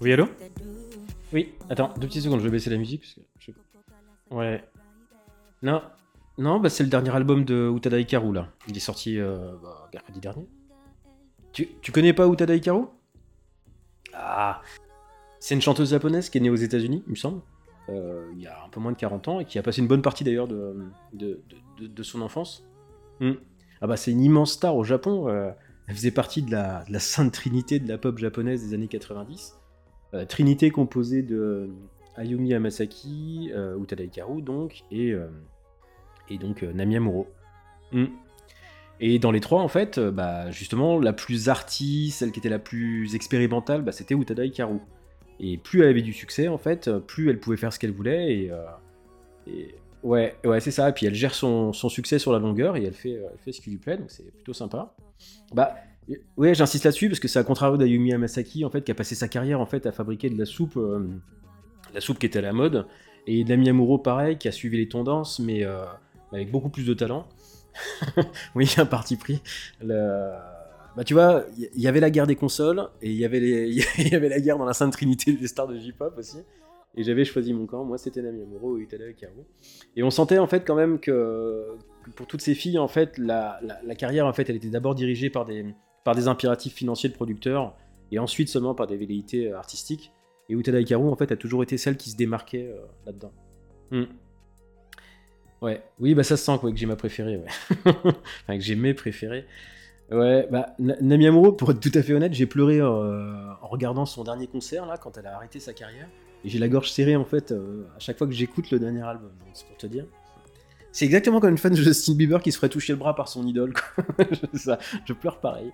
Oui, allô Oui, attends, deux petites secondes, je vais baisser la musique. Parce que. Ouais. Non, non bah, c'est le dernier album de Utada Hikaru, là. Il est sorti euh, bah, mercredi dernier. Tu, tu connais pas Utada Hikaru? Ah C'est une chanteuse japonaise qui est née aux États-Unis, il me semble. Euh, il y a un peu moins de 40 ans et qui a passé une bonne partie d'ailleurs de, de, de, de, son enfance. Hmm. Ah bah c'est une immense star au Japon. euh, elle faisait partie de la, de la sainte trinité de la pop japonaise des années 90. Euh, trinité composée de euh, Ayumi Hamasaki, Utada Hikaru donc, et, et donc Nami Amuro. Hmm. Et dans les trois, en fait, bah, justement, la plus arty, celle qui était la plus expérimentale, bah, c'était Utada Hikaru. Et plus elle avait du succès, en fait, plus elle pouvait faire ce qu'elle voulait. Et, euh, et- ouais, ouais, c'est ça. Et puis elle gère son, son succès sur la longueur et elle fait, euh, elle fait ce qui lui plaît, donc c'est plutôt sympa. Bah, ouais, j'insiste là-dessus parce que c'est à contrario d'Ayumi Hamasaki, en fait, qui a passé sa carrière en fait à fabriquer de la soupe, euh, la soupe qui était à la mode, et Nami Amuro, pareil, qui a suivi les tendances, mais euh, avec beaucoup plus de talent. oui, un parti pris. Bah, tu vois, il y, y avait la guerre des consoles et il y avait il y avait la guerre dans la Sainte Trinité des stars de J-pop aussi. Et j'avais choisi mon camp. Moi, c'était Nami Amuro et Utada Hikaru. Et on sentait en fait quand même que, que pour toutes ces filles, en fait, la, la- la carrière, en fait, elle était d'abord dirigée par des, par des impératifs financiers de producteurs et ensuite seulement par des velléités euh, artistiques. Et Utada Hikaru, en fait, a toujours été celle qui se démarquait euh, là-dedans. Hmm. Ouais, oui, bah ça se sent quoi, que j'ai ma préférée, ouais. enfin, que j'ai mes préférés. Ouais, bah, Na- Nami Amuro, pour être tout à fait honnête, j'ai pleuré euh, en regardant son dernier concert, là, quand elle a arrêté sa carrière. Et j'ai la gorge serrée, en fait, euh, à chaque fois que j'écoute le dernier album. C'est pour te dire. C'est exactement comme une fan de Justin Bieber qui se ferait toucher le bras par son idole, je, pleure pareil.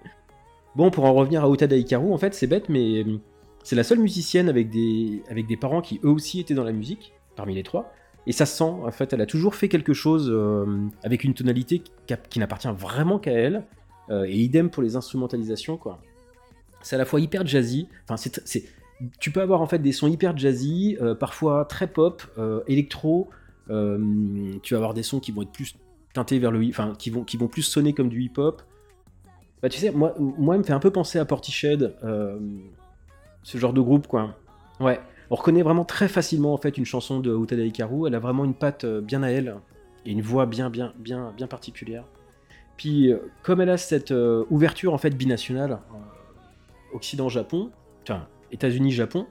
Bon, pour en revenir à Utada Hikaru, en fait, c'est bête, mais euh, c'est la seule musicienne avec des, avec des parents qui eux aussi étaient dans la musique, parmi les trois. Et ça se sent, en fait, elle a toujours fait quelque chose euh, avec une tonalité qui, n'appartient vraiment qu'à elle. Et idem pour les instrumentalisations, quoi. C'est à la fois hyper jazzy, enfin, c'est- tu peux avoir en fait des sons hyper jazzy, euh, parfois très pop, euh, électro. euh, tu vas avoir des sons qui vont être plus teintés vers le, enfin, qui vont, qui vont plus sonner comme du hip-hop. Bah, tu sais, moi, moi, me fait un peu penser à Portishead, euh, ce genre de groupe, quoi. Ouais, on reconnaît vraiment très facilement en fait une chanson de Utada Hikaru. Elle a vraiment une patte bien à elle et une voix bien, bien, bien, bien particulière. Puis, comme elle a cette ouverture en fait binationale, Occident-Japon, enfin États-Unis-Japon,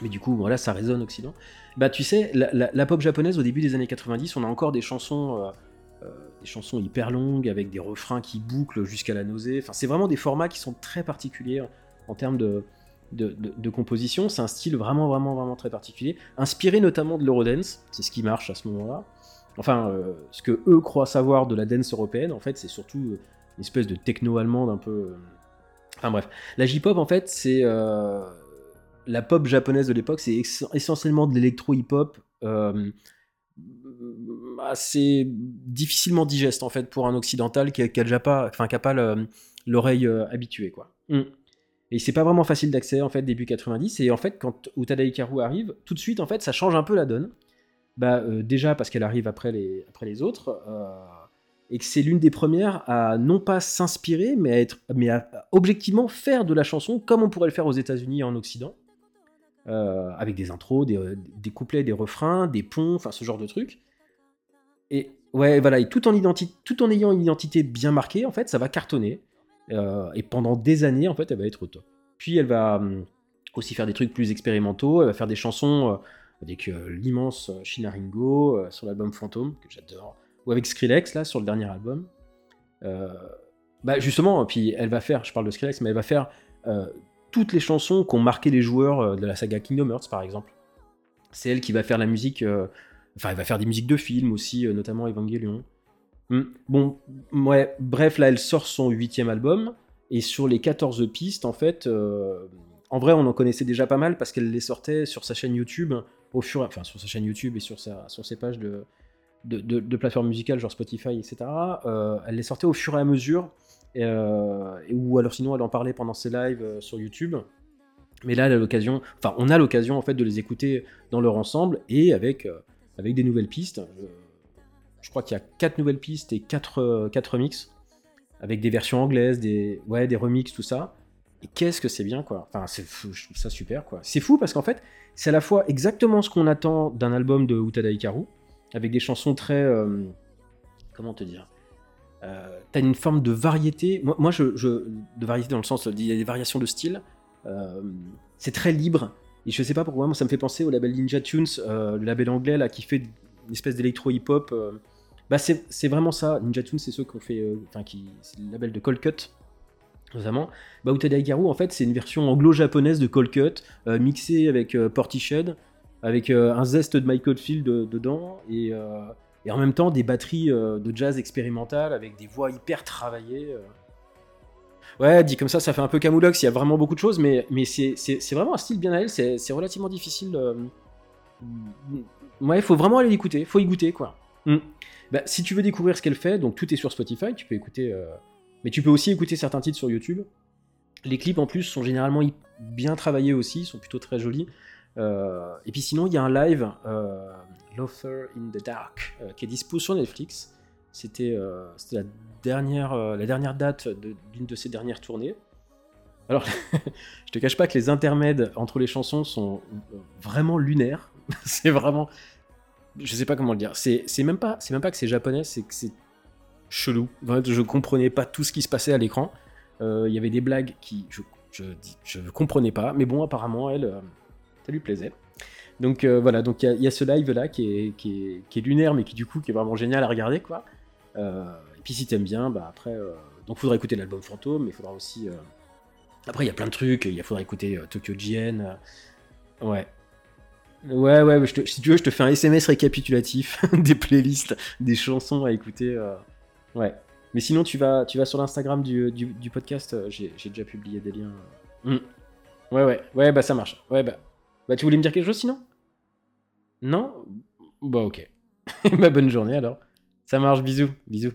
mais du coup, voilà, ça résonne Occident. Bah, tu sais, la, pop japonaise au début des années 90, on a encore des chansons, euh, euh, des chansons hyper longues avec des refrains qui bouclent jusqu'à la nausée. Enfin, c'est vraiment des formats qui sont très particuliers en termes de, de, composition. C'est un style vraiment, vraiment, vraiment très particulier, inspiré notamment de l'eurodance. C'est ce qui marche à ce moment-là. Enfin, euh, ce que eux croient savoir de la dance européenne, en fait, c'est surtout une espèce de techno-allemande un peu. Enfin bref, la J-pop, en fait, c'est euh, la pop japonaise de l'époque, c'est essentiellement de l'électro-hip-hop. euh, assez difficilement digeste en fait pour un occidental qui a, qui a déjà pas enfin qui a pas le- l'oreille euh, habituée quoi. Mm. Et c'est pas vraiment facile d'accès en fait début 90 et en fait quand Utada Hikaru arrive, tout de suite en fait ça change un peu la donne. Bah déjà parce qu'elle arrive après les après les autres euh, et que c'est l'une des premières à non pas s'inspirer mais à être mais à, objectivement faire de la chanson comme on pourrait le faire aux États-Unis et en Occident. Euh, avec des intros, des, des couplets, des refrains, des ponts, enfin ce genre de trucs. Et ouais, voilà, tout en, tout en ayant une identité bien marquée, en fait, ça va cartonner. Euh, et pendant des années, en fait, elle va être au top. Puis elle va hum, aussi faire des trucs plus expérimentaux, elle va faire des chansons euh, avec l'immense Shinaringo sur l'album Fantôme, que j'adore, ou avec Skrillex, là, sur le dernier album. Euh, bah justement, puis elle va faire, je parle de Skrillex, mais elle va faire euh, toutes les chansons qu'ont marqué les joueurs euh, de la saga Kingdom Hearts, par exemple. C'est elle qui va faire la musique... Enfin, elle va faire des musiques de films aussi, notamment Evangelion. Hmm. Bon, ouais, bref, là, elle sort son huitième album, et sur les 14 pistes, en fait, en vrai, on en connaissait déjà pas mal parce qu'elle les sortait sur sa chaîne YouTube, au fur et- enfin, sur sa chaîne YouTube et sur ses pages de, de, plateformes musicales, genre Spotify, etc. Euh, elle les sortait au fur et à mesure, euh, ou alors sinon, elle en parlait pendant ses lives euh, sur YouTube. Mais là, elle a l'occasion, enfin, on a l'occasion en fait de les écouter dans leur ensemble et avec, avec des nouvelles pistes. Je- crois qu'il y a 4 nouvelles pistes et 4, 4 remixes, avec des versions anglaises, des, ouais, des remixes, tout ça. Et qu'est-ce que c'est bien, quoi. Enfin, c'est je trouve ça super, quoi. C'est fou parce qu'en fait, c'est à la fois exactement ce qu'on attend d'un album de Utada Hikaru, avec des chansons très. Euh, comment te dire euh, T'as une forme de variété. Moi, moi je, de variété dans le sens, il y a des variations de style. Euh, c'est très libre. Et je sais pas pourquoi, moi, ça me fait penser au label Ninja Tunes, le label anglais, là, qui fait une espèce d'électro-hip-hop. Bah, c'est vraiment ça. Ninja Tunes, c'est ceux qui ont fait. Enfin, qui c'est le label de Cold Cut notamment. Bah, Utada en fait, c'est une version anglo-japonaise de Cold Cut, euh, mixée avec euh, Portishead, avec euh, un zeste de Michael Field dedans, et, et, en même temps des batteries de jazz expérimentales avec des voix hyper travaillées. Ouais, dit comme ça, ça fait un peu Camoulox, il y a vraiment beaucoup de choses, mais, c'est vraiment un style bien à elle, c'est relativement difficile. Ouais, il faut vraiment aller l'écouter, il faut y goûter, quoi. Hmm. Bah, si tu veux découvrir ce qu'elle fait, donc tout est sur Spotify, tu peux écouter mais tu peux aussi écouter certains titres sur YouTube. Les clips en plus sont généralement bien travaillés aussi, sont plutôt très jolis. Euh, et puis sinon, il y a un live, euh, Loafer in the Dark, euh, qui est dispo sur Netflix. C'était la, dernière, date d'une de, ses dernières tournées. Alors, je te cache pas que les intermèdes entre les chansons sont vraiment lunaires. c'est vraiment. Je sais pas comment le dire. C'est même, pas, même pas que c'est japonais, c'est que c'est chelou. je comprenais pas tout ce qui se passait à l'écran. Il y avait des blagues qui je, je, comprenais pas, mais bon, apparemment, elle, ça lui plaisait. Donc euh, voilà, donc il y, a ce live là qui est, qui, est, lunaire, mais qui du coup qui est vraiment génial à regarder quoi. et puis si t'aimes bien, bah après, donc faudra écouter l'album Fantôme, mais faudra aussi. Après, il y a plein de trucs. Il faudra écouter Tokyo GN. ouais, Ouais, ouais, si tu veux, je te fais un SMS récapitulatif des playlists, des chansons à écouter. Ouais. Mais sinon, tu vas, tu vas sur l'Instagram du, du, podcast, euh, j'ai déjà publié des liens. Hmm. Ouais, ouais, ouais, bah ça marche. Ouais, bah. Bah, tu voulais me dire quelque chose sinon? Non? Bah, ok. bah, bonne journée alors. Ça marche, bisous, bisous.